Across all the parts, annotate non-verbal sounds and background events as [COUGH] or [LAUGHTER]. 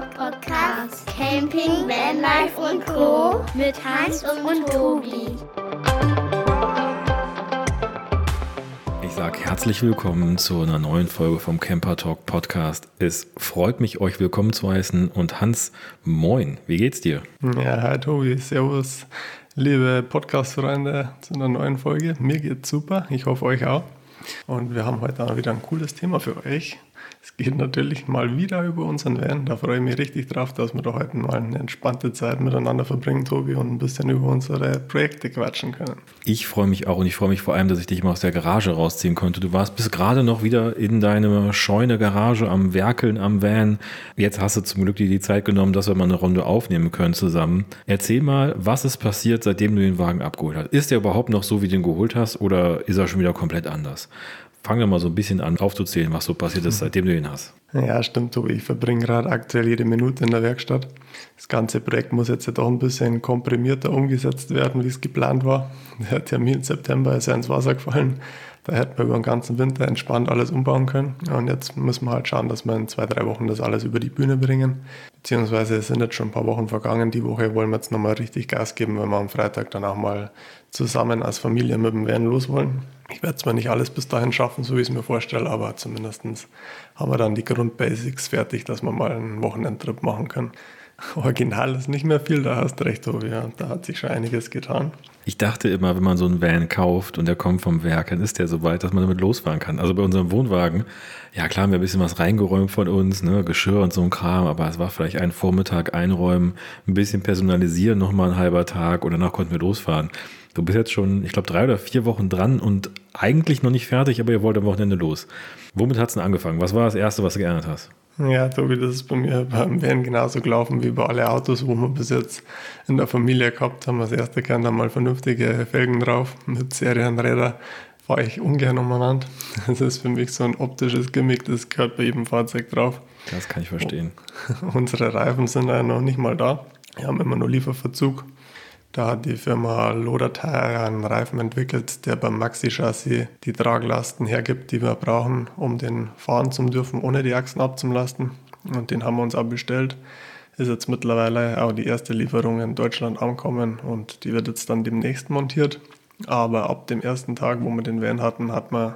Podcast. Camping, Vanlife und Co. Mit Hans und Tobi. Ich sage herzlich willkommen zu einer neuen Folge vom Camper Talk Podcast. Es freut mich, euch willkommen zu heißen. Und Hans, moin, wie geht's dir? Ja, hi Tobi, servus. Liebe Podcast-Freunde zu einer neuen Folge. Mir geht's super, ich hoffe euch auch. Und wir haben heute auch wieder ein cooles Thema für euch. Es geht natürlich mal wieder über unseren Van. Da freue ich mich richtig drauf, dass wir da heute mal eine entspannte Zeit miteinander verbringen, Tobi, und ein bisschen über unsere Projekte quatschen können. Ich freue mich auch und ich freue mich vor allem, dass ich dich mal aus der Garage rausziehen konnte. Du warst bis gerade noch wieder in deiner scheune Garage am Werkeln am Van. Jetzt hast du zum Glück dir die Zeit genommen, dass wir mal eine Runde aufnehmen können zusammen. Erzähl mal, was ist passiert, seitdem du den Wagen abgeholt hast? Ist der überhaupt noch so, wie du ihn geholt hast oder ist er schon wieder komplett anders? Fang doch mal so ein bisschen an aufzuzählen, was so passiert ist, [LAUGHS] seitdem du ihn hast. Ja, stimmt, Tobi. Ich verbringe gerade aktuell jede Minute in der Werkstatt. Das ganze Projekt muss jetzt doch ein bisschen komprimierter umgesetzt werden, wie es geplant war. Der Termin im September ist ja ins Wasser gefallen. Da hätten wir über den ganzen Winter entspannt alles umbauen können. Und jetzt müssen wir halt schauen, dass wir in zwei, drei Wochen das alles über die Bühne bringen. Beziehungsweise es sind jetzt schon ein paar Wochen vergangen. Die Woche wollen wir jetzt nochmal richtig Gas geben, wenn wir am Freitag dann auch mal zusammen als Familie mit dem Van los wollen. Ich werde zwar nicht alles bis dahin schaffen, so wie ich es mir vorstelle, aber zumindest haben wir dann die Grundbasics fertig, dass wir mal einen Wochenendtrip machen können. Original ist nicht mehr viel, da hast recht, Tobi. Ja. Da hat sich schon einiges getan. Ich dachte immer, wenn man so einen Van kauft und der kommt vom Werk, dann ist der so weit, dass man damit losfahren kann. Also bei unserem Wohnwagen, ja klar haben wir ein bisschen was reingeräumt von uns, ne, Geschirr und so ein Kram, aber es war vielleicht ein Vormittag einräumen, ein bisschen personalisieren, nochmal ein halber Tag und danach konnten wir losfahren. Du bist jetzt schon, ich glaube, drei oder vier Wochen dran und eigentlich noch nicht fertig, aber ihr wollt am Wochenende los. Womit hat es denn angefangen? Was war das Erste, was du geändert hast? Ja, Tobi, das ist bei mir [LAUGHS] beim Van genauso gelaufen wie bei alle Autos, wo wir bis jetzt in der Familie gehabt haben. Das erste kann dann mal vernünftige Felgen drauf mit Serienräder. Fahre ich ungern umeinander. [LAUGHS] Das ist für mich so ein optisches Gimmick, das gehört bei jedem Fahrzeug drauf. Das kann ich verstehen. [LAUGHS] Unsere Reifen sind ja noch nicht mal da. Wir haben immer nur Lieferverzug. Da hat die Firma Loder Tire einen Reifen entwickelt, der beim Maxi-Chassis die Traglasten hergibt, die wir brauchen, um den fahren zu dürfen, ohne die Achsen abzulasten. Und den haben wir uns auch bestellt. Ist jetzt mittlerweile auch die erste Lieferung in Deutschland angekommen und die wird jetzt dann demnächst montiert. Aber ab dem ersten Tag, wo wir den Van hatten, hat man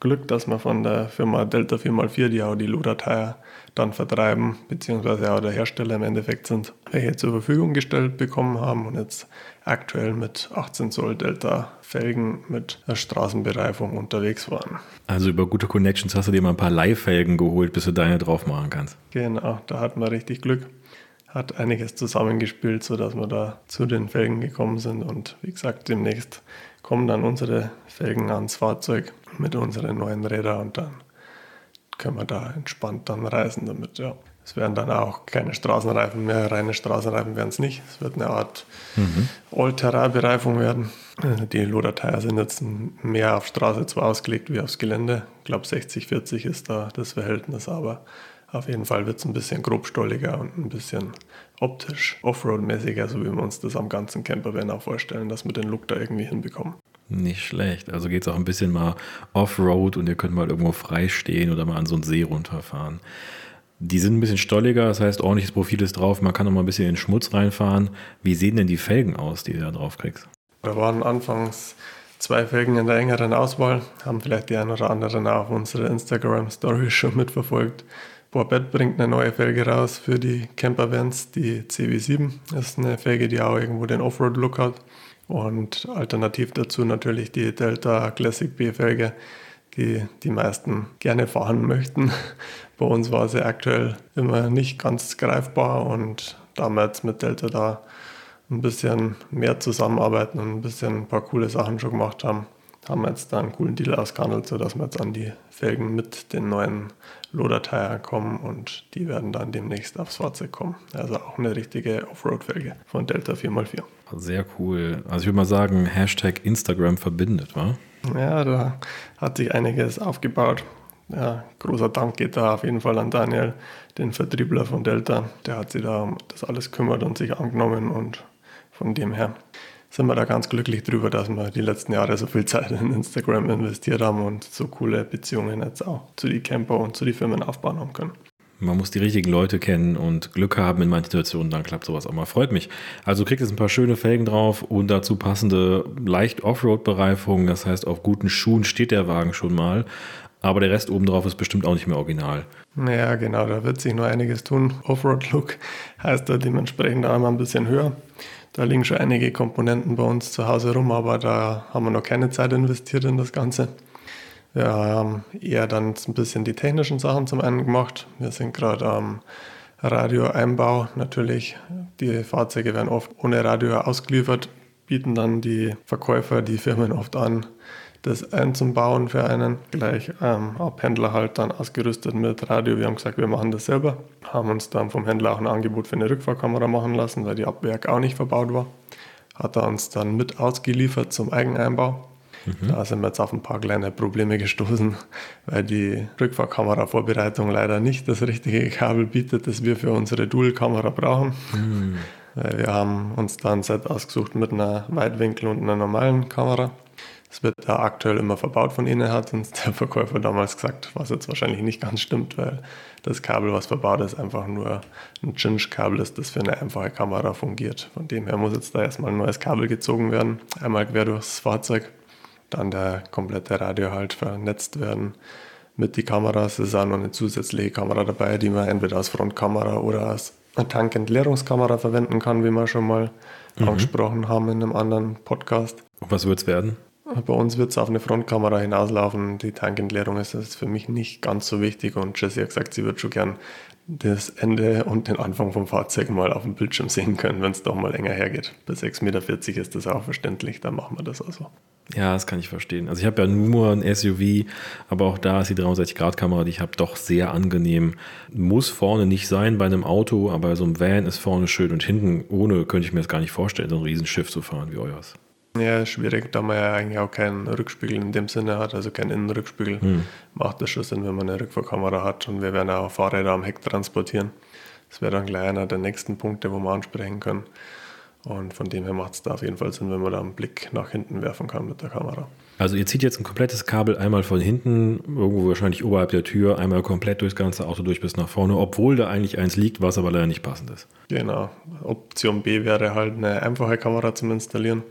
Glück, dass wir von der Firma Delta 4x4, die auch die Loder Tire dann vertreiben, beziehungsweise auch der Hersteller im Endeffekt sind, welche zur Verfügung gestellt bekommen haben und jetzt aktuell mit 18 Zoll Delta Felgen mit Straßenbereifung unterwegs waren. Also über gute Connections hast du dir mal ein paar Leihfelgen geholt, bis du deine drauf machen kannst. Genau, da hatten wir richtig Glück. Hat einiges zusammengespielt, sodass wir da zu den Felgen gekommen sind und wie gesagt, demnächst kommen dann unsere Felgen ans Fahrzeug mit unseren neuen Rädern und dann können wir da entspannt dann reisen damit, ja. Es werden dann auch keine Straßenreifen mehr, reine Straßenreifen werden es nicht. Es wird eine Art mhm. All-Terrain-Bereifung werden. Die Loderteier sind jetzt mehr auf Straße zwar ausgelegt wie aufs Gelände. Ich glaube 60-40 ist da das Verhältnis, aber auf jeden Fall wird es ein bisschen grobstolliger und ein bisschen optisch Offroad-mäßiger, so wie wir uns das am ganzen Campervan auch vorstellen, dass wir den Look da irgendwie hinbekommen. Nicht schlecht. Also geht es auch ein bisschen mal Offroad und ihr könnt mal irgendwo frei stehen oder mal an so einen See runterfahren. Die sind ein bisschen stolliger, das heißt, ordentliches Profil ist drauf. Man kann auch mal ein bisschen in den Schmutz reinfahren. Wie sehen denn die Felgen aus, die du da drauf kriegst? Da waren anfangs zwei Felgen in der engeren Auswahl. Haben vielleicht die einen oder anderen auch unsere Instagram-Story schon mitverfolgt. Borbett bringt eine neue Felge raus für die Campervans, die CW7. Das ist eine Felge, die auch irgendwo den Offroad-Look hat. Und alternativ dazu natürlich die Delta Classic B-Felge, die die meisten gerne fahren möchten. [LAUGHS] Bei uns war sie aktuell immer nicht ganz greifbar und da wir jetzt mit Delta da ein bisschen mehr zusammenarbeiten und ein bisschen ein paar coole Sachen schon gemacht haben, haben wir jetzt da einen coolen Deal ausgehandelt, sodass wir jetzt an die Felgen mit den neuen Loader-Tire kommen und die werden dann demnächst aufs Fahrzeug kommen. Also auch eine richtige Offroad-Felge von Delta 4x4. Sehr cool. Also ich würde mal sagen, Hashtag Instagram verbindet, wa? Ja, da hat sich einiges aufgebaut. Ja, großer Dank geht da auf jeden Fall an Daniel, den Vertriebler von Delta. Der hat sich da um das alles kümmert und sich angenommen und von dem her sind wir da ganz glücklich drüber, dass wir die letzten Jahre so viel Zeit in Instagram investiert haben und so coole Beziehungen jetzt auch zu den Camper und zu den Firmen aufbauen haben können. Man muss die richtigen Leute kennen und Glück haben in manchen Situationen, dann klappt sowas auch mal. Freut mich. Also kriegt jetzt ein paar schöne Felgen drauf und dazu passende leicht Offroad-Bereifung. Das heißt, auf guten Schuhen steht der Wagen schon mal. Aber der Rest obendrauf ist bestimmt auch nicht mehr original. Ja, genau, da wird sich nur einiges tun. Offroad-Look heißt da dementsprechend einmal ein bisschen höher. Da liegen schon einige Komponenten bei uns zu Hause rum, aber da haben wir noch keine Zeit investiert in das Ganze. Wir haben eher dann ein bisschen die technischen Sachen zum einen gemacht. Wir sind gerade am Radioeinbau. Natürlich, die Fahrzeuge werden oft ohne Radio ausgeliefert, bieten dann die Verkäufer, die Firmen oft an, das einzubauen für einen. Gleich ähm, ab Händler halt dann ausgerüstet mit Radio. Wir haben gesagt, wir machen das selber. Haben uns dann vom Händler auch ein Angebot für eine Rückfahrkamera machen lassen, weil die ab Werk auch nicht verbaut war. Hat er uns dann mit ausgeliefert zum Eigeneinbau. Mhm. Da sind wir jetzt auf ein paar kleine Probleme gestoßen, weil die Rückfahrkamera-Vorbereitung leider nicht das richtige Kabel bietet, das wir für unsere Dual-Kamera brauchen. Mhm. Wir haben uns da ein Set ausgesucht mit einer Weitwinkel- und einer normalen Kamera. Das wird da aktuell immer verbaut von ihnen, hat uns der Verkäufer damals gesagt, was jetzt wahrscheinlich nicht ganz stimmt, weil das Kabel, was verbaut ist, einfach nur ein Cinch-Kabel ist, das für eine einfache Kamera fungiert. Von dem her muss jetzt da erstmal ein neues Kabel gezogen werden, einmal quer durchs Fahrzeug dann der komplette Radio halt vernetzt werden mit den Kameras. Es ist auch noch eine zusätzliche Kamera dabei, die man entweder als Frontkamera oder als Tankentleerungskamera verwenden kann, wie wir schon mal mhm. angesprochen haben in einem anderen Podcast. Was wird es werden? Bei uns wird es auf eine Frontkamera hinauslaufen. Die Tankentleerung ist das für mich nicht ganz so wichtig und Jessie hat gesagt, sie wird schon gern das Ende und den Anfang vom Fahrzeug mal auf dem Bildschirm sehen können, wenn es doch mal länger hergeht. Bei 6,40 Meter ist das auch verständlich, dann machen wir das also. Ja, das kann ich verstehen. Also ich habe ja nur ein SUV, aber auch da ist die 360-Grad-Kamera, die ich habe, doch sehr angenehm. Muss vorne nicht sein bei einem Auto, aber so ein Van ist vorne schön und hinten ohne könnte ich mir das gar nicht vorstellen, so ein Riesenschiff zu fahren wie euers. Ja, schwierig, da man ja eigentlich auch keinen Rückspiegel in dem Sinne hat, also keinen Innenrückspiegel, hm. macht das schon Sinn, wenn man eine Rückfahrkamera hat und wir werden auch Fahrräder am Heck transportieren. Das wäre dann gleich einer der nächsten Punkte, wo wir ansprechen können. Und von dem her macht es da auf jeden Fall Sinn, wenn man da einen Blick nach hinten werfen kann mit der Kamera. Also ihr zieht jetzt ein komplettes Kabel einmal von hinten, irgendwo wahrscheinlich oberhalb der Tür, einmal komplett durchs ganze Auto durch bis nach vorne, obwohl da eigentlich eins liegt, was aber leider nicht passend ist. Genau. Option B wäre halt eine einfache Kamera zum Installieren.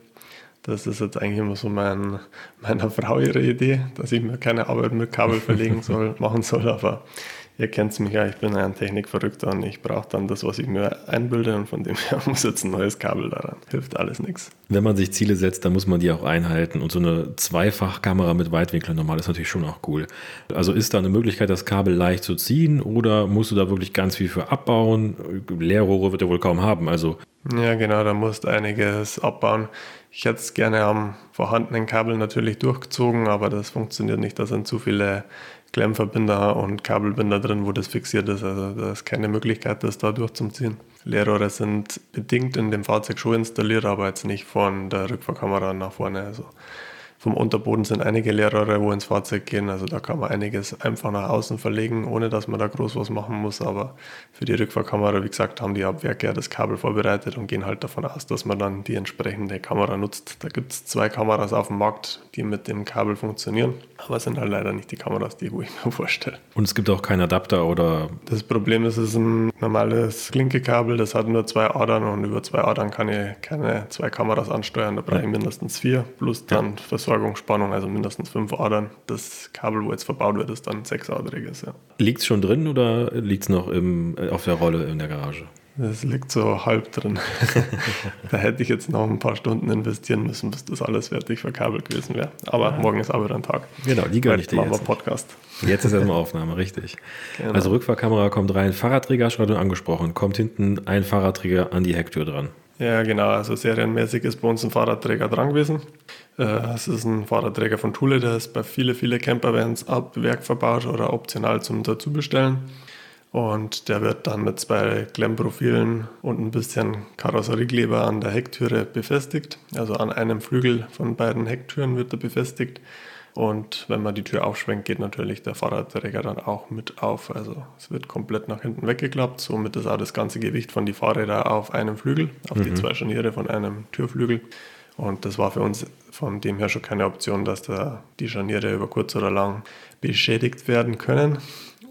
Das ist jetzt eigentlich immer so mein, meiner Frau ihre Idee, dass ich mir keine Arbeit mit Kabel verlegen soll, [LAUGHS] machen soll, aber ihr kennt mich ja, ich bin ein Technikverrückter und ich brauche dann das, was ich mir einbilde und von dem her [LAUGHS] muss jetzt ein neues Kabel daran. Hilft alles nichts. Wenn man sich Ziele setzt, dann muss man die auch einhalten und so eine Zweifachkamera mit Weitwinkel normal ist natürlich schon auch cool. Also ist da eine Möglichkeit, das Kabel leicht zu ziehen oder musst du da wirklich ganz viel für abbauen? Leerrohre wird er wohl kaum haben, also. Ja, genau, da musst du einiges abbauen. Ich hätte es gerne am vorhandenen Kabel natürlich durchgezogen, aber das funktioniert nicht. Da sind zu viele Klemmverbinder und Kabelbinder drin, wo das fixiert ist. Also da ist keine Möglichkeit, das da durchzuziehen. Leerrohre sind bedingt in dem Fahrzeug schon installiert, aber jetzt nicht von der Rückfahrkamera nach vorne. Also vom Unterboden sind einige Leerrohre, wo ins Fahrzeug gehen. Also da kann man einiges einfach nach außen verlegen, ohne dass man da groß was machen muss. Aber für die Rückfahrkamera, wie gesagt, haben die Abwerke ja das Kabel vorbereitet und gehen halt davon aus, dass man dann die entsprechende Kamera nutzt. Da gibt es zwei Kameras auf dem Markt, die mit dem Kabel funktionieren. Aber es sind halt leider nicht die Kameras, die ich mir [LAUGHS] vorstelle. Und es gibt auch keinen Adapter oder. Das Problem ist, es ist ein normales Klinkekabel, das hat nur zwei Adern und über zwei Adern kann ich keine zwei Kameras ansteuern. Da brauche ich mindestens vier plus dann ja. Versorgungsspannung, also mindestens fünf Adern. Das Kabel, wo jetzt verbaut wird, ist dann sechsadriges. Ja. Liegt es schon drin oder liegt es noch im, äh, auf der Rolle in der Garage? Es liegt so halb drin. [LAUGHS] da hätte ich jetzt noch ein paar Stunden investieren müssen, bis das alles fertig verkabelt gewesen wäre. Aber ja. morgen ist aber ein Tag. Genau, die gönne ich dir jetzt. Podcast. Jetzt ist erstmal Aufnahme, richtig. Genau. Also Rückfahrkamera kommt rein, Fahrradträger, schon angesprochen, kommt hinten ein Fahrradträger an die Hecktür dran. Ja, genau. Also serienmäßig ist bei uns ein Fahrradträger dran gewesen. Äh, es ist ein Fahrradträger von Thule, der ist bei vielen, vielen Campervans ab Werk verbaut oder optional zum Dazubestellen. Und der wird dann mit zwei Klemmprofilen und ein bisschen Karosseriekleber an der Hecktüre befestigt. Also an einem Flügel von beiden Hecktüren wird er befestigt. Und wenn man die Tür aufschwenkt, geht natürlich der Fahrradträger dann auch mit auf. Also es wird komplett nach hinten weggeklappt. Somit ist auch das ganze Gewicht von die Fahrräder auf einem Flügel, auf mhm. die zwei Scharniere von einem Türflügel. Und das war für uns von dem her schon keine Option, dass da die Scharniere über kurz oder lang beschädigt werden können.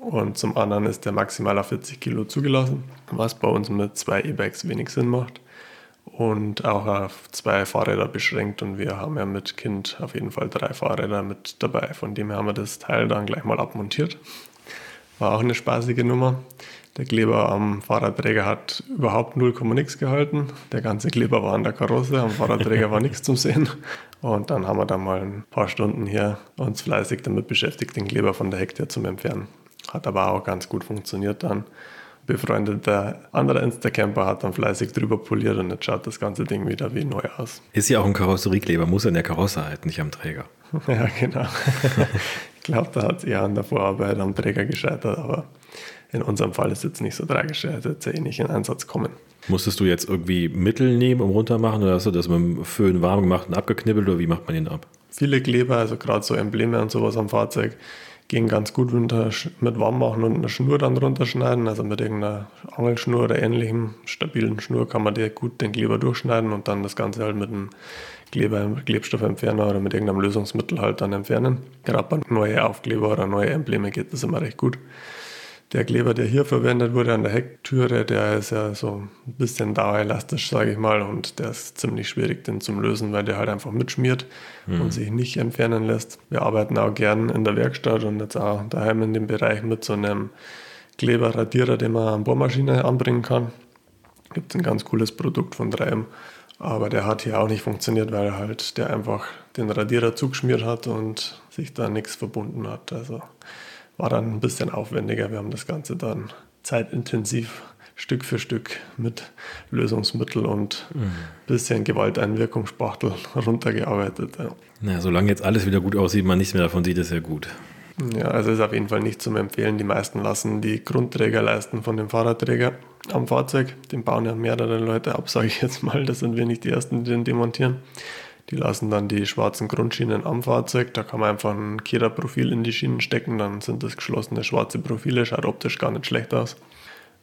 und zum anderen ist der maximal auf 40 Kilo zugelassen, was bei uns mit zwei E-Bikes wenig Sinn macht und auch auf zwei Fahrräder beschränkt und wir haben ja mit Kind auf jeden Fall drei Fahrräder mit dabei. Von dem her haben wir das Teil dann gleich mal abmontiert. War auch eine spaßige Nummer. Der Kleber am Fahrradträger hat überhaupt 0, nichts gehalten. Der ganze Kleber war an der Karosse, am Fahrradträger war nichts zum Sehen. Und dann haben wir da mal ein paar Stunden hier uns fleißig damit beschäftigt, den Kleber von der Hecktür zu entfernen. Hat aber auch ganz gut funktioniert dann. Befreundeter anderer Instacamper hat dann fleißig drüber poliert und jetzt schaut das ganze Ding wieder wie neu aus. Ist ja auch ein Karosseriekleber, muss in der Karosse halten, nicht am Träger. [LAUGHS] ja, genau. [LAUGHS] ich glaube, da hat es eher an der Vorarbeit am Träger gescheitert, aber in unserem Fall ist es jetzt nicht so tragisch, er wird ja eh nicht in Einsatz kommen. Musstest du jetzt irgendwie Mittel nehmen, um runtermachen oder hast du das mit dem Föhn warm gemacht und abgeknibbelt oder wie macht man den ab? Viele Kleber, also gerade so Embleme und sowas am Fahrzeug, gehen ganz gut mit warm machen und eine Schnur dann runterschneiden. Also mit irgendeiner Angelschnur oder ähnlichem stabilen Schnur kann man dir gut den Kleber durchschneiden und dann das Ganze halt mit einem Kleber, Klebstoffentferner oder mit irgendeinem Lösungsmittel halt dann entfernen. Gerade bei neuen Aufkleber oder neue Embleme geht das immer recht gut. Der Kleber, der hier verwendet wurde an der Hecktüre, der ist ja so ein bisschen dauerelastisch, sage ich mal, und der ist ziemlich schwierig, den zum Lösen, weil der halt einfach mitschmiert mhm. und sich nicht entfernen lässt. Wir arbeiten auch gern in der Werkstatt und jetzt auch daheim in dem Bereich mit so einem Kleberradierer, den man an Bohrmaschine anbringen kann. Gibt ein ganz cooles Produkt von 3M, aber der hat hier auch nicht funktioniert, weil halt der einfach den Radierer zugeschmiert hat und sich da nichts verbunden hat. Also war dann ein bisschen aufwendiger. Wir haben das Ganze dann zeitintensiv Stück für Stück mit Lösungsmittel und ein mhm. bisschen Gewalteinwirkungsspachtel [LAUGHS] runtergearbeitet. Ja. Na, solange jetzt alles wieder gut aussieht, man nichts mehr davon sieht, ist ja gut. Ja, also ist auf jeden Fall nicht zum Empfehlen. Die meisten lassen die Grundträgerleisten von dem Fahrradträger am Fahrzeug. Den bauen ja mehrere Leute ab, [LAUGHS] sage ich jetzt mal. Das sind wir nicht die Ersten, die den demontieren. Die lassen dann die schwarzen Grundschienen am Fahrzeug. Da kann man einfach ein Kira-Profil in die Schienen stecken. Dann sind das geschlossene schwarze Profile. Schaut optisch gar nicht schlecht aus.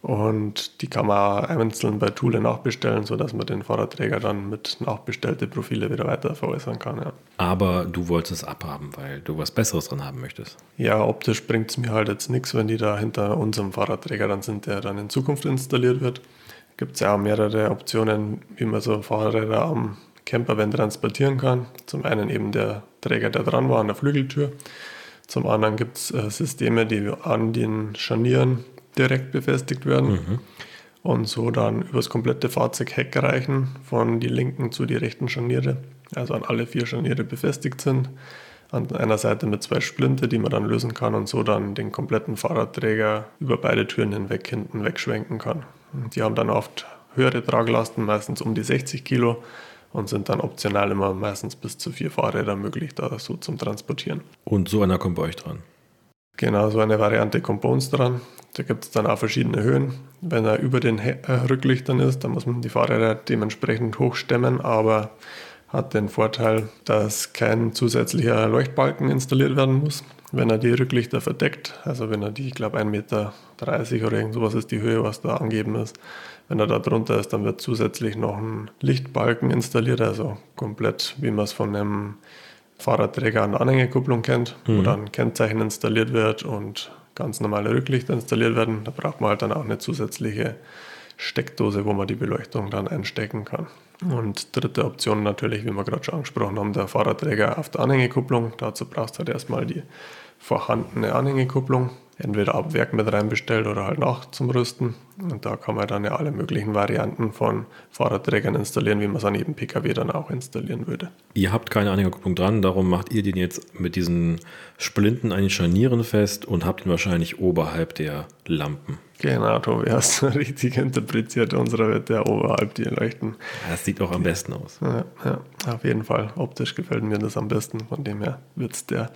Und die kann man einzeln bei Thule nachbestellen, sodass man den Fahrradträger dann mit nachbestellten Profile wieder weiter veräußern kann. Ja. Aber du wolltest es abhaben, weil du was Besseres dran haben möchtest. Ja, optisch bringt es mir halt jetzt nichts, wenn die da hinter unserem Fahrradträger dann sind, der dann in Zukunft installiert wird. Gibt es ja auch mehrere Optionen, wie man so Fahrräder am Campervan transportieren kann. Zum einen eben der Träger, der dran war an der Flügeltür. Zum anderen gibt es äh, Systeme, die an den Scharnieren direkt befestigt werden mhm. und so dann übers komplette Fahrzeugheck reichen, von die linken zu die rechten Scharniere, also an alle vier Scharniere befestigt sind. An einer Seite mit zwei Splinte, die man dann lösen kann und so dann den kompletten Fahrradträger über beide Türen hinweg hinten wegschwenken kann. Die haben dann oft höhere Traglasten, meistens um die 60 Kilo und sind dann optional immer meistens bis zu vier Fahrräder möglich, da so zum Transportieren. Und so einer kommt bei euch dran? Genau, so eine Variante kommt bei uns dran. Da gibt es dann auch verschiedene Höhen. Wenn er über den äh, Rücklichtern ist, dann muss man die Fahrräder dementsprechend hochstemmen, aber hat den Vorteil, dass kein zusätzlicher Leuchtbalken installiert werden muss. Wenn er die Rücklichter verdeckt, also wenn er die, ich glaube 1,30 Meter oder irgend sowas ist die Höhe, was da angeben ist, wenn er da drunter ist, dann wird zusätzlich noch ein Lichtbalken installiert, also komplett wie man es von einem Fahrradträger an der Anhängekupplung kennt, mhm. wo dann Kennzeichen installiert wird und ganz normale Rücklichter installiert werden. Da braucht man halt dann auch eine zusätzliche Steckdose, wo man die Beleuchtung dann einstecken kann. Und dritte Option natürlich, wie wir gerade schon angesprochen haben, der Fahrradträger auf der Anhängekupplung. Dazu brauchst du halt erstmal die vorhandene Anhängekupplung entweder ab Werk mit reinbestellt oder halt nach zum Rüsten. Und da kann man dann ja alle möglichen Varianten von Fahrradträgern installieren, wie man es an jedem PKW dann auch installieren würde. Ihr habt keine Anhängerkupplung dran, darum macht ihr den jetzt mit diesen Splinten an den Scharnieren fest und habt ihn wahrscheinlich oberhalb der Lampen. Genau, Tobi, hast du [LAUGHS] richtig interpretiert. Unsere wird der oberhalb die leuchten. Das sieht auch am besten aus. Ja, ja, auf jeden Fall. Optisch gefällt mir das am besten. Von dem her wird es der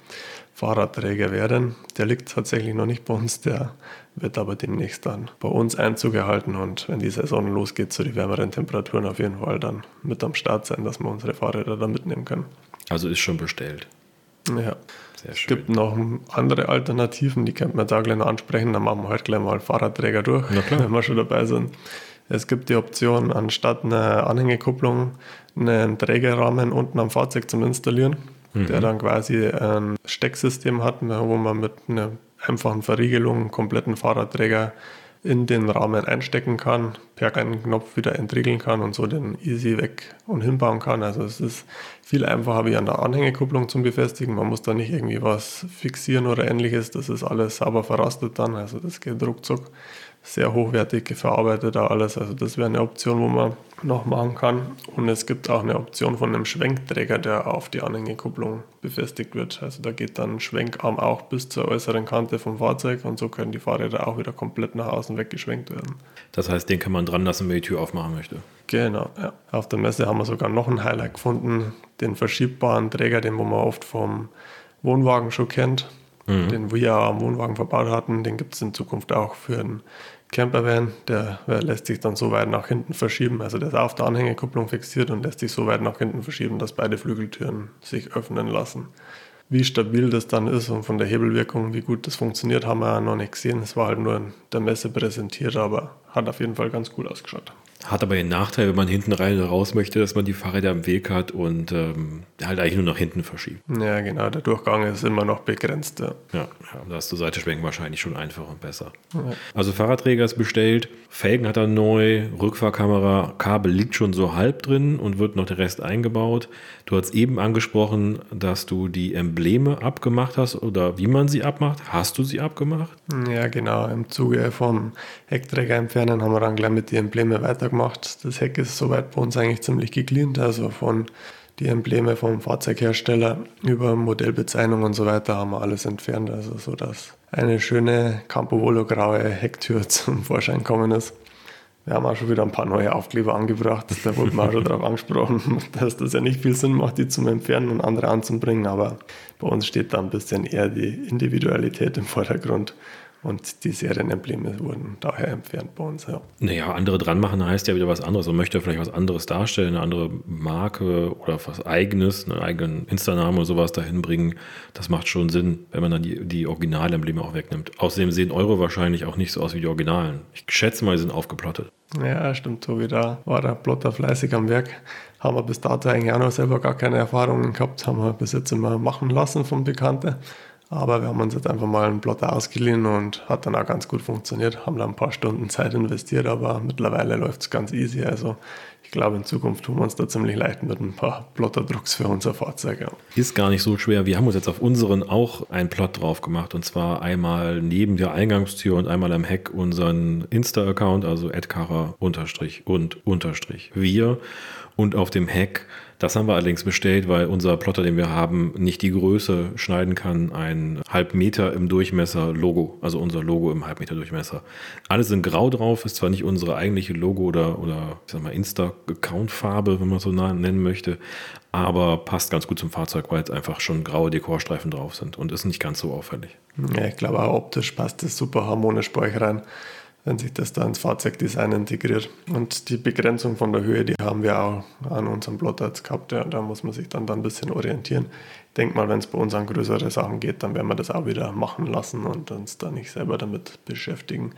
Fahrradträger werden. Der liegt tatsächlich noch nicht bei uns, der wird aber demnächst dann bei uns Einzug erhalten und wenn die Saison losgeht zu den wärmeren Temperaturen auf jeden Fall dann mit am Start sein, dass wir unsere Fahrräder da mitnehmen können. Also ist schon bestellt. Ja. Sehr schön. Es gibt noch andere Alternativen, die könnte man da gleich noch ansprechen. Dann machen wir heute gleich mal Fahrradträger durch, wenn wir schon dabei sind. Es gibt die Option, anstatt einer Anhängekupplung einen Trägerrahmen unten am Fahrzeug zum Installieren mhm. der dann quasi ein Stecksystem hat, wo man mit einer einfachen Verriegelung kompletten Fahrradträger in den Rahmen einstecken kann, per einen Knopf wieder entriegeln kann und so den easy weg und hinbauen kann. Also es ist viel einfacher wie an der Anhängekupplung zum Befestigen. Man muss da nicht irgendwie was fixieren oder ähnliches. Das ist alles sauber verrastet dann. Also das geht ruckzuck sehr hochwertig verarbeitet da alles. Also das wäre eine Option, wo man noch machen kann. Und es gibt auch eine Option von einem Schwenkträger, der auf die Anhängekupplung befestigt wird. Also da geht dann Schwenkarm auch bis zur äußeren Kante vom Fahrzeug und so können die Fahrräder auch wieder komplett nach außen weggeschwenkt werden. Das heißt, den kann man dran lassen, wenn die Tür aufmachen möchte. Genau, ja. Auf der Messe haben wir sogar noch ein Highlight gefunden, den verschiebbaren Träger, den wo man oft vom Wohnwagen schon kennt mhm. den wir ja am Wohnwagen verbaut hatten. Den gibt es in Zukunft auch für einen Campervan. Der lässt sich dann so weit nach hinten verschieben. Also der ist auf der Anhängekupplung fixiert und lässt sich so weit nach hinten verschieben, dass beide Flügeltüren sich öffnen lassen. Wie stabil das dann ist und von der Hebelwirkung, wie gut das funktioniert, haben wir ja noch nicht gesehen. Es war halt nur in der Messe präsentiert, aber hat auf jeden Fall ganz gut ausgeschaut. Hat aber den Nachteil, wenn man hinten rein oder raus möchte, dass man die Fahrräder am Weg hat und ähm, halt eigentlich nur nach hinten verschiebt. Ja, genau, der Durchgang ist immer noch begrenzt. Ja, ja, ja da ist der Seitenschwenken wahrscheinlich schon einfacher und besser. Ja. Also Fahrradträger ist bestellt, Felgen hat er neu, Rückfahrkamera, Kabel liegt schon so halb drin und wird noch der Rest eingebaut. Du hast eben angesprochen, dass du die Embleme abgemacht hast oder wie man sie abmacht. Hast du sie abgemacht? Ja, genau. Im Zuge vom Heckträger entfernen haben wir dann gleich mit den Embleme weitergemacht. Das Heck ist soweit bei uns eigentlich ziemlich gecleant, also von die Embleme vom Fahrzeughersteller über Modellbezeichnung und so weiter haben wir alles entfernt, also so dass eine schöne Campovolo graue Hecktür [LAUGHS] zum Vorschein kommen ist. Wir haben auch schon wieder ein paar neue Aufkleber angebracht. Da wurde man auch schon darauf angesprochen, [LAUGHS] dass das ja nicht viel Sinn macht, die zum Entfernen und andere anzubringen. Aber bei uns steht da ein bisschen eher die Individualität im Vordergrund. Und die Serienembleme wurden daher entfernt bei uns. Ja. Naja, andere dran machen heißt ja wieder was anderes. Man möchte vielleicht was anderes darstellen, eine andere Marke oder was Eigenes, einen eigenen Insta-Namen oder sowas dahin bringen. Das macht schon Sinn, wenn man dann die, die Originalembleme auch wegnimmt. Außerdem sehen eure wahrscheinlich auch nicht so aus wie die Originalen. Ich schätze mal, die sind aufgeplottet. Ja, stimmt. So wie da war der Plotter fleißig am Werk. Haben wir bis dato eigentlich auch noch selber gar keine Erfahrungen gehabt. Haben wir bis jetzt immer machen lassen von Bekannten. Aber wir haben uns jetzt einfach mal einen Plotter ausgeliehen und hat dann auch ganz gut funktioniert. Haben da ein paar Stunden Zeit investiert, aber mittlerweile läuft es ganz easy. Also ich glaube, in Zukunft tun wir uns da ziemlich leicht mit ein paar Plotterdrucks für unser Fahrzeug. Ja. Ist gar nicht so schwer. Wir haben uns jetzt auf unseren auch einen Plot drauf gemacht und zwar einmal neben der Eingangstür und einmal am Heck unseren Insta-Account, also adkara unterstrich und unterstrich wir und auf dem Heck das haben wir allerdings bestellt, weil unser Plotter, den wir haben, nicht die Größe schneiden kann. Ein halb Meter im Durchmesser Logo, also unser Logo im Halbmeter Durchmesser. Alles in Grau drauf, ist zwar nicht unsere eigentliche Logo oder, oder ich sag mal Insta-Account-Farbe, wenn man so nennen möchte, aber passt ganz gut zum Fahrzeug, weil jetzt einfach schon graue Dekorstreifen drauf sind und ist nicht ganz so auffällig. Ja, ich glaube auch optisch passt das super harmonisch bei euch rein wenn sich das da ins Fahrzeugdesign integriert. Und die Begrenzung von der Höhe, die haben wir auch an unserem Plotter jetzt gehabt. Ja, da muss man sich dann, dann ein bisschen orientieren. Ich denke mal, wenn es bei uns an größere Sachen geht, dann werden wir das auch wieder machen lassen und uns da nicht selber damit beschäftigen.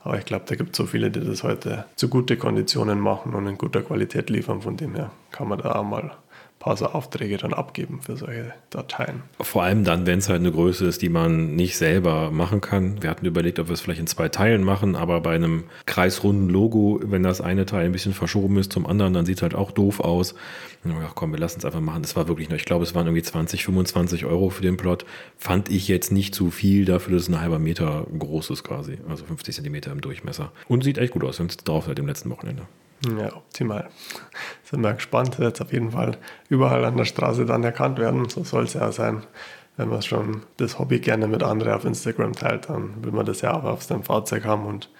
Aber ich glaube, da gibt es so viele, die das heute zu gute Konditionen machen und in guter Qualität liefern. Von dem her kann man da auch mal Parser-Aufträge dann abgeben für solche Dateien. Vor allem dann, wenn es halt eine Größe ist, die man nicht selber machen kann. Wir hatten überlegt, ob wir es vielleicht in zwei Teilen machen, aber bei einem kreisrunden Logo, wenn das eine Teil ein bisschen verschoben ist zum anderen, dann sieht es halt auch doof aus. Ach komm, wir lassen es einfach machen. Das war wirklich nur, ich glaube, es waren irgendwie 20, 25 Euro für den Plot. Fand ich jetzt nicht zu viel dafür, dass es ein halber Meter groß ist quasi. Also 50 Zentimeter im Durchmesser. Und sieht echt gut aus, wenn es drauf seit dem letzten Wochenende. Ja, optimal. Sind wir gespannt. Wird auf jeden Fall überall an der Straße dann erkannt werden. So soll es ja sein. Wenn man schon das Hobby gerne mit anderen auf Instagram teilt, dann will man das ja auch auf seinem Fahrzeug haben und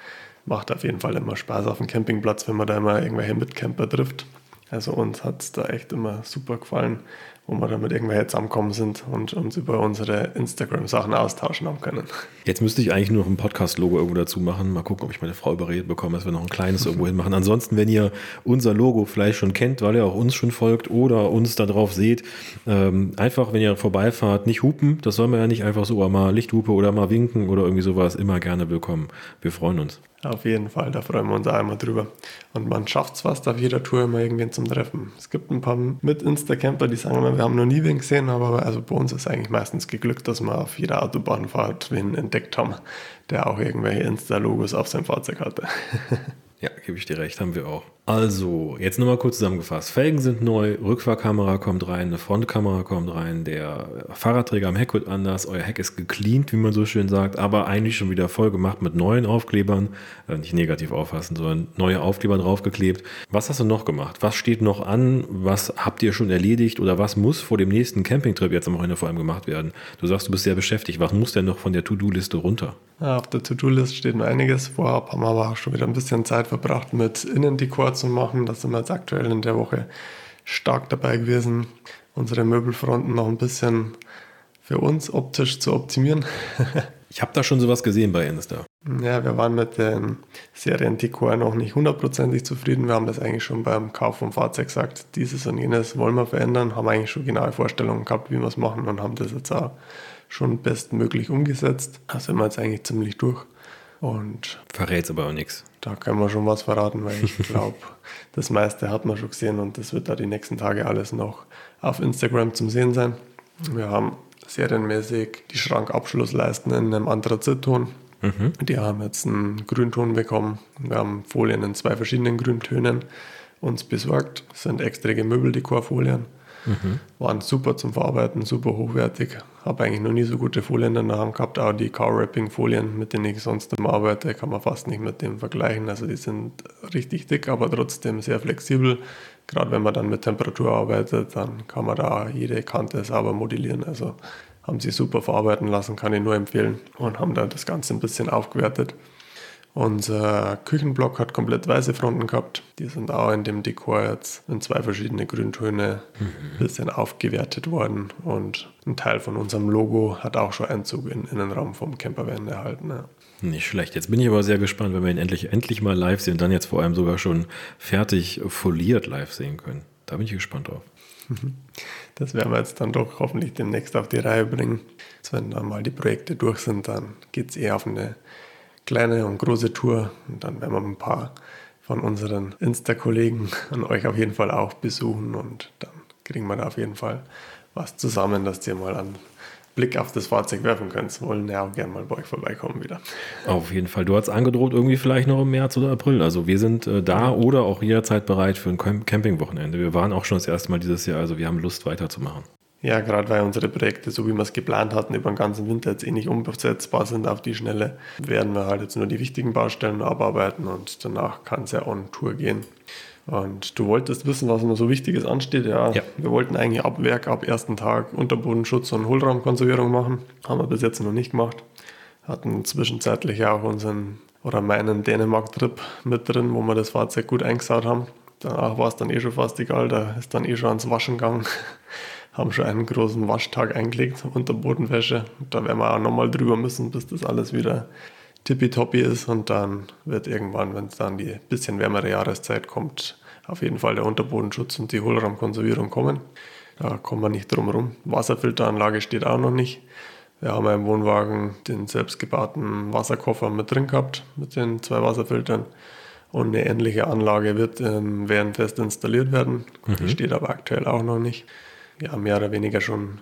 macht auf jeden Fall immer Spaß auf dem Campingplatz, wenn man da immer irgendwelche Mitcamper trifft. Also uns hat es da echt immer super gefallen, wo wir dann mit irgendwelchen zusammenkommen sind und uns über unsere Instagram-Sachen austauschen haben können. Jetzt müsste ich eigentlich nur noch ein Podcast-Logo irgendwo dazu machen. Mal gucken, ob ich meine Frau überredet bekomme, dass wir noch ein kleines irgendwo hinmachen. Ansonsten, wenn ihr unser Logo vielleicht schon kennt, weil ihr auch uns schon folgt oder uns da drauf seht, ähm, einfach, wenn ihr vorbeifahrt, nicht hupen. Das soll man ja nicht einfach so, mal Lichthupe oder mal winken oder irgendwie sowas. Immer gerne willkommen. Wir freuen uns. Auf jeden Fall, da freuen wir uns einmal drüber. Und man schafft es fast auf jeder Tour immer irgendwen zum Treffen. Es gibt ein paar mit Insta-Camper, die sagen immer, wir haben noch nie wen gesehen, aber also bei uns ist eigentlich meistens geglückt, dass wir auf jeder Autobahnfahrt wen entdeckt haben, der auch irgendwelche Insta-Logos auf seinem Fahrzeug hatte. [LAUGHS] Ja, gebe ich dir recht, haben wir auch. Also, jetzt nochmal kurz zusammengefasst. Felgen sind neu, Rückfahrkamera kommt rein, eine Frontkamera kommt rein, der Fahrradträger am Heck wird anders, euer Heck ist gecleant, wie man so schön sagt, aber eigentlich schon wieder voll gemacht mit neuen Aufklebern. Äh, nicht negativ auffassen, sondern neue Aufkleber draufgeklebt. Was hast du noch gemacht? Was steht noch an? Was habt ihr schon erledigt oder was muss vor dem nächsten Campingtrip jetzt am Wochenende vor allem gemacht werden? Du sagst, du bist sehr beschäftigt. Was muss denn noch von der To-Do-Liste runter? Ja, auf der To-Do-Liste steht noch einiges. Vorab haben wir schon wieder ein bisschen Zeit verbracht mit Innendekor zu machen. Da sind wir jetzt aktuell in der Woche stark dabei gewesen, unsere Möbelfronten noch ein bisschen für uns optisch zu optimieren. [LAUGHS] ich habe da schon sowas gesehen bei Insta. Ja, wir waren mit den Seriendekor noch nicht hundertprozentig zufrieden. Wir haben das eigentlich schon beim Kauf vom Fahrzeug gesagt, dieses und jenes wollen wir verändern, haben eigentlich schon genaue Vorstellungen gehabt, wie wir es machen und haben das jetzt auch schon bestmöglich umgesetzt. Da sind wir jetzt eigentlich ziemlich durch. Und Verrät's aber auch nichts. Da können wir schon was verraten, weil ich glaube, [LAUGHS] das meiste hat man schon gesehen und das wird da die nächsten Tage alles noch auf Instagram zum Sehen sein. Wir haben serienmäßig die Schrankabschlussleisten in einem Anthrazitton. Mhm. Die haben jetzt einen Grünton bekommen. Wir haben Folien in zwei verschiedenen Grüntönen uns besorgt. Das sind extra Möbeldekorfolien. Mhm. Waren super zum Verarbeiten, super hochwertig. Habe eigentlich noch nie so gute Folien in der Hand gehabt. Auch die Car-Wrapping-Folien, mit denen ich sonst immer arbeite, kann man fast nicht mit dem vergleichen. Also die sind richtig dick, aber trotzdem sehr flexibel. Gerade wenn man dann mit Temperatur arbeitet, dann kann man da jede Kante sauber modellieren. Also haben sie super verarbeiten lassen, kann ich nur empfehlen. Und haben da das Ganze ein bisschen aufgewertet. Unser Küchenblock hat komplett weiße Fronten gehabt. Die sind auch in dem Dekor jetzt in zwei verschiedene Grüntöne ein mhm. bisschen aufgewertet worden. Und ein Teil von unserem Logo hat auch schon Einzug in den Innenraum vom Campervan erhalten. Ja. Nicht schlecht. Jetzt bin ich aber sehr gespannt, wenn wir ihn endlich, endlich mal live sehen und dann jetzt vor allem sogar schon fertig foliert live sehen können. Da bin ich gespannt drauf. [LAUGHS] Das werden wir jetzt dann doch hoffentlich demnächst auf die Reihe bringen. wenn dann mal die Projekte durch sind, dann geht es eher auf eine kleine und große Tour. Und dann werden wir ein paar von unseren Insta-Kollegen an euch auf jeden Fall auch besuchen und dann kriegen wir da auf jeden Fall was zusammen, dass ihr mal einen Blick auf das Fahrzeug werfen könnt. Wollen ja auch gerne mal bei euch vorbeikommen wieder. Auf jeden Fall. Du hast angedroht, irgendwie vielleicht noch im März oder April. Also wir sind äh, da oder auch jederzeit bereit für ein Campingwochenende. Wir waren auch schon das erste Mal dieses Jahr, also wir haben Lust weiterzumachen. Ja, gerade weil unsere Projekte, so wie wir es geplant hatten, über den ganzen Winter jetzt eh nicht umsetzbar sind auf die Schnelle, werden wir halt jetzt nur die wichtigen Baustellen abarbeiten und danach kann es ja on Tour gehen. Und du wolltest wissen, was noch so Wichtiges ansteht. Ja, ja, wir wollten eigentlich ab Werk, ab ersten Tag Unterbodenschutz und Hohlraumkonservierung machen. Haben wir bis jetzt noch nicht gemacht. Hatten zwischenzeitlich auch unseren oder meinen Dänemark-Trip mit drin, wo wir das Fahrzeug gut eingesaut haben. Danach war es dann eh schon fast egal, da ist dann eh schon ans Waschen gegangen haben schon einen großen Waschtag eingelegt unter Bodenwäsche. Da werden wir auch nochmal drüber müssen, bis das alles wieder tippitoppi ist. Und dann wird irgendwann, wenn es dann die bisschen wärmere Jahreszeit kommt, auf jeden Fall der Unterbodenschutz und die Hohlraumkonservierung kommen. Da kommen wir nicht drum herum. Wasserfilteranlage steht auch noch nicht. Wir haben im Wohnwagen den selbstgebauten Wasserkoffer mit drin gehabt, mit den zwei Wasserfiltern. Und eine ähnliche Anlage wird ähm, während fest installiert werden. Mhm. Die steht aber aktuell auch noch nicht ja, mehr oder weniger schon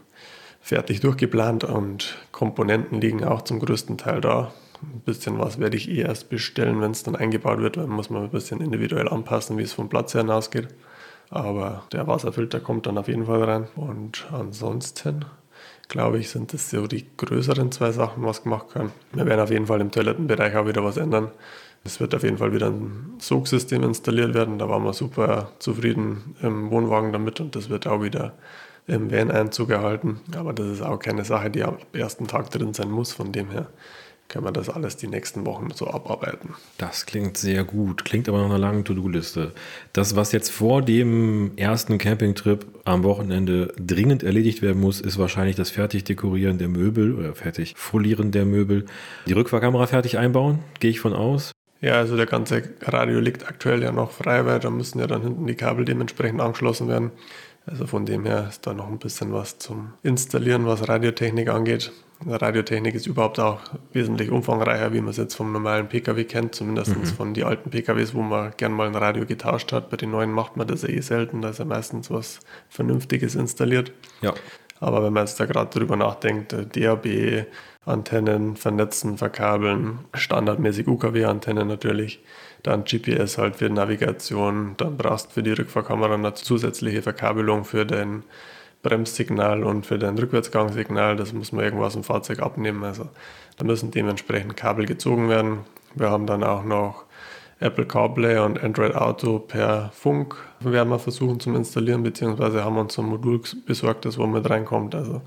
fertig durchgeplant und Komponenten liegen auch zum größten Teil da. Ein bisschen was werde ich eh erst bestellen, wenn es dann eingebaut wird. Dann muss man ein bisschen individuell anpassen, wie es vom Platz her hinausgeht. Aber der Wasserfilter kommt dann auf jeden Fall rein. Und ansonsten, glaube ich, sind das so die größeren zwei Sachen, was gemacht kann. Wir werden auf jeden Fall im Toilettenbereich auch wieder was ändern. Es wird auf jeden Fall wieder ein Sogsystem installiert werden. Da waren wir super zufrieden im Wohnwagen damit und das wird auch wieder im Van-Einzug erhalten. Aber das ist auch keine Sache, die am ersten Tag drin sein muss. Von dem her können wir das alles die nächsten Wochen so abarbeiten. Das klingt sehr gut, klingt aber nach einer langen To-Do-Liste. Das, was jetzt vor dem ersten Campingtrip am Wochenende dringend erledigt werden muss, ist wahrscheinlich das Fertigdekorieren der Möbel oder fertig folieren der Möbel. Die Rückfahrkamera fertig einbauen, gehe ich von aus. Ja, also der ganze Radio liegt aktuell ja noch frei, weil da müssen ja dann hinten die Kabel dementsprechend angeschlossen werden. Also von dem her ist da noch ein bisschen was zum Installieren, was Radiotechnik angeht. Radiotechnik ist überhaupt auch wesentlich umfangreicher, wie man es jetzt vom normalen Pkw kennt, zumindest mhm. von den alten Pkws, wo man gern mal ein Radio getauscht hat. Bei den neuen macht man das ja eh selten, da ist ja meistens was Vernünftiges installiert. Ja. Aber wenn man jetzt da gerade drüber nachdenkt, DAB, Antennen vernetzen, verkabeln, standardmäßig UKW-Antennen natürlich, dann GPS halt für Navigation, dann brauchst du für die Rückfahrkamera eine zusätzliche Verkabelung für den Bremssignal und für den Rückwärtsgangsignal, das muss man irgendwo aus dem Fahrzeug abnehmen. Also da müssen dementsprechend Kabel gezogen werden. Wir haben dann auch noch Apple CarPlay und Android Auto per Funk werden wir versuchen zu installieren, beziehungsweise haben uns ein Modul besorgt, das wo mit reinkommt. Also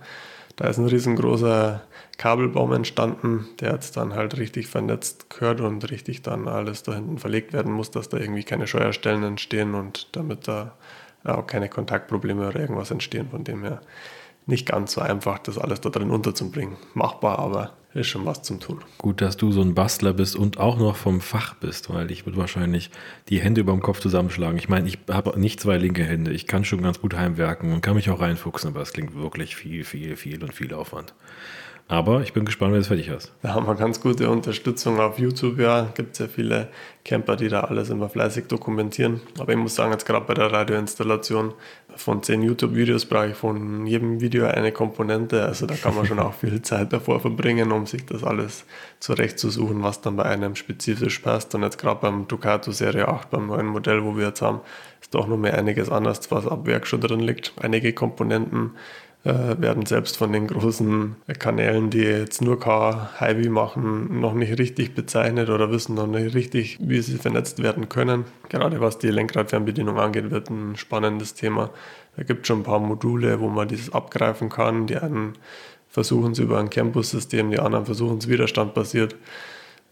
da ist ein riesengroßer Kabelbaum entstanden, der jetzt dann halt richtig vernetzt gehört und richtig dann alles da hinten verlegt werden muss, dass da irgendwie keine Scheuerstellen entstehen und damit da auch keine Kontaktprobleme oder irgendwas entstehen. Von dem her nicht ganz so einfach, das alles da drin unterzubringen. Machbar, aber ist schon was zum Tun. Gut, dass du so ein Bastler bist und auch noch vom Fach bist, weil ich würde wahrscheinlich die Hände über dem Kopf zusammenschlagen. Ich meine, ich habe nicht zwei linke Hände. Ich kann schon ganz gut heimwerken und kann mich auch reinfuchsen, aber es klingt wirklich viel, viel, viel und viel Aufwand. Aber ich bin gespannt, wer es fertig hast. Da haben wir ganz gute Unterstützung auf YouTube. Ja, gibt es ja viele Camper, die da alles immer fleißig dokumentieren. Aber ich muss sagen, jetzt gerade bei der Radioinstallation von zehn YouTube-Videos brauche ich von jedem Video eine Komponente. Also da kann man schon auch viel [LAUGHS] Zeit davor verbringen, um sich das alles zurechtzusuchen, was dann bei einem spezifisch passt. Und jetzt gerade beim Ducato Serie 8, beim neuen Modell, wo wir jetzt haben, ist doch noch mehr einiges anders, was ab Werk schon drin liegt. Einige Komponenten werden selbst von den großen Kanälen, die jetzt nur Car-Highway machen, noch nicht richtig bezeichnet oder wissen noch nicht richtig, wie sie vernetzt werden können. Gerade was die Lenkradfernbedienung angeht, wird ein spannendes Thema. Da gibt es schon ein paar Module, wo man dieses abgreifen kann. Die einen versuchen es über ein Campus-System, die anderen versuchen es widerstandbasiert.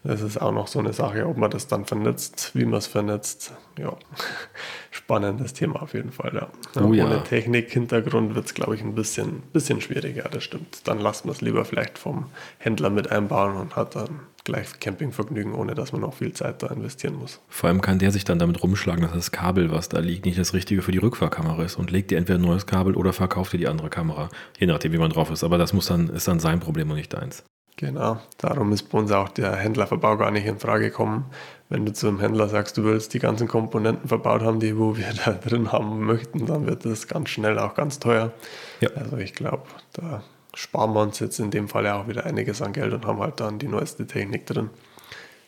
Das ist auch noch so eine Sache, ob man das dann vernetzt, wie man es vernetzt. Ja, [LAUGHS] spannendes Thema auf jeden Fall. Ja. Oh, ja. Ohne Technik-Hintergrund wird es, glaube ich, ein bisschen, bisschen schwieriger, das stimmt. Dann lassen wir es lieber vielleicht vom Händler mit einbauen und hat dann gleich Campingvergnügen, ohne dass man noch viel Zeit da investieren muss. Vor allem kann der sich dann damit rumschlagen, dass das Kabel, was da liegt, nicht das Richtige für die Rückfahrkamera ist und legt dir entweder ein neues Kabel oder verkauft dir die andere Kamera. Je nachdem, wie man drauf ist. Aber das muss dann, ist dann sein Problem und nicht deins. Genau, darum ist bei uns auch der Händlerverbau gar nicht in Frage gekommen. Wenn du zu einem Händler sagst, du willst die ganzen Komponenten verbaut haben, die wo wir [LAUGHS] da drin haben möchten, dann wird das ganz schnell auch ganz teuer. Ja. Also ich glaube, da sparen wir uns jetzt in dem Fall ja auch wieder einiges an Geld und haben halt dann die neueste Technik drin,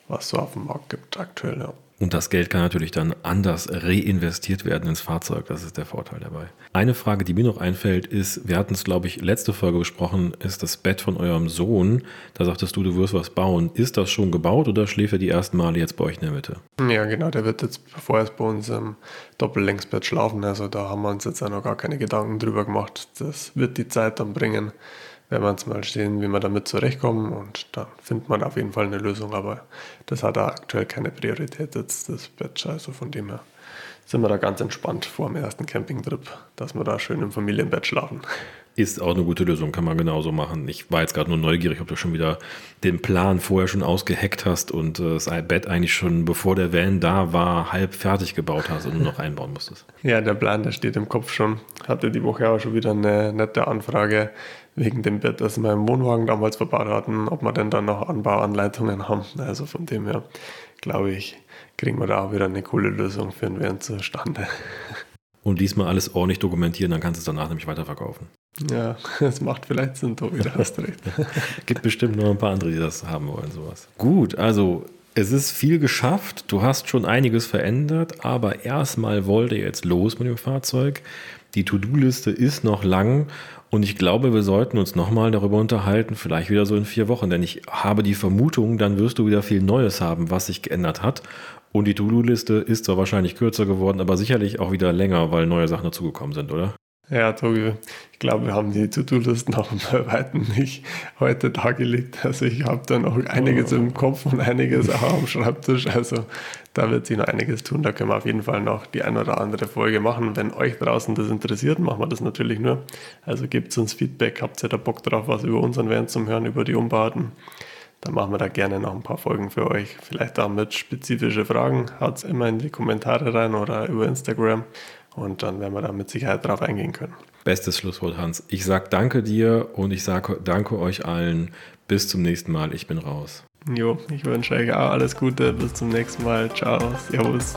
was so auf dem Markt gibt aktuell. Ja. Und das Geld kann natürlich dann anders reinvestiert werden ins Fahrzeug. Das ist der Vorteil dabei. Eine Frage, die mir noch einfällt, ist, wir hatten es, glaube ich, letzte Folge besprochen, ist das Bett von eurem Sohn. Da sagtest du, du wirst was bauen. Ist das schon gebaut oder schläft er die ersten Male jetzt bei euch in der Mitte? Ja, genau. Der wird jetzt vorerst bei uns im Doppellängsbett schlafen. Also da haben wir uns jetzt auch noch gar keine Gedanken drüber gemacht. Das wird die Zeit dann bringen werden wir uns mal sehen, wie wir damit zurechtkommen und dann findet man auf jeden Fall eine Lösung, aber das hat da aktuell keine Priorität jetzt, das Bett, also von dem her sind wir da ganz entspannt vor dem ersten Campingtrip, dass wir da schön im Familienbett schlafen. Ist auch eine gute Lösung, kann man genauso machen. Ich war jetzt gerade nur neugierig, ob du schon wieder den Plan vorher schon ausgeheckt hast und äh, das Bett eigentlich schon, bevor der Van da war, halb fertig gebaut hast und nur noch einbauen musstest. Ja, der Plan, der steht im Kopf schon. Hatte die Woche auch schon wieder eine nette Anfrage wegen dem Bett, das wir im Wohnwagen damals verbaut hatten, ob wir denn dann noch Anbauanleitungen haben. Also von dem her, glaube ich, kriegen wir da auch wieder eine coole Lösung für den Van zustande. Und diesmal alles ordentlich dokumentieren, dann kannst du es danach nämlich weiterverkaufen. Ja, das macht vielleicht Sinn, Tobi, da hast recht. [LAUGHS] Gibt bestimmt noch ein paar andere, die das haben wollen, sowas. Gut, also es ist viel geschafft, du hast schon einiges verändert, aber erstmal wollte jetzt los mit dem Fahrzeug. Die To-Do-Liste ist noch lang und ich glaube, wir sollten uns nochmal darüber unterhalten, vielleicht wieder so in vier Wochen, denn ich habe die Vermutung, dann wirst du wieder viel Neues haben, was sich geändert hat. Und die To-Do-Liste ist zwar wahrscheinlich kürzer geworden, aber sicherlich auch wieder länger, weil neue Sachen dazugekommen sind, oder? Ja, Tobi, ich glaube, wir haben die To-Do-List noch bei Weitem nicht heute dargelegt. Also ich habe da noch einiges im Kopf und einiges auch am Schreibtisch. Also da wird sich noch einiges tun. Da können wir auf jeden Fall noch die ein oder andere Folge machen. Wenn euch draußen das interessiert, machen wir das natürlich nur. Also gebt uns Feedback. Habt ihr da Bock drauf, was über unseren Van zum Hören, über die Umbauten? Dann machen wir da gerne noch ein paar Folgen für euch. Vielleicht auch mit spezifischen Fragen. Haut es immer in die Kommentare rein oder über Instagram. Und dann werden wir da mit Sicherheit drauf eingehen können. Bestes Schlusswort, Hans. Ich sage danke dir und ich sage danke euch allen. Bis zum nächsten Mal. Ich bin raus. Jo, ich wünsche euch auch alles Gute. Bis zum nächsten Mal. Ciao. Servus.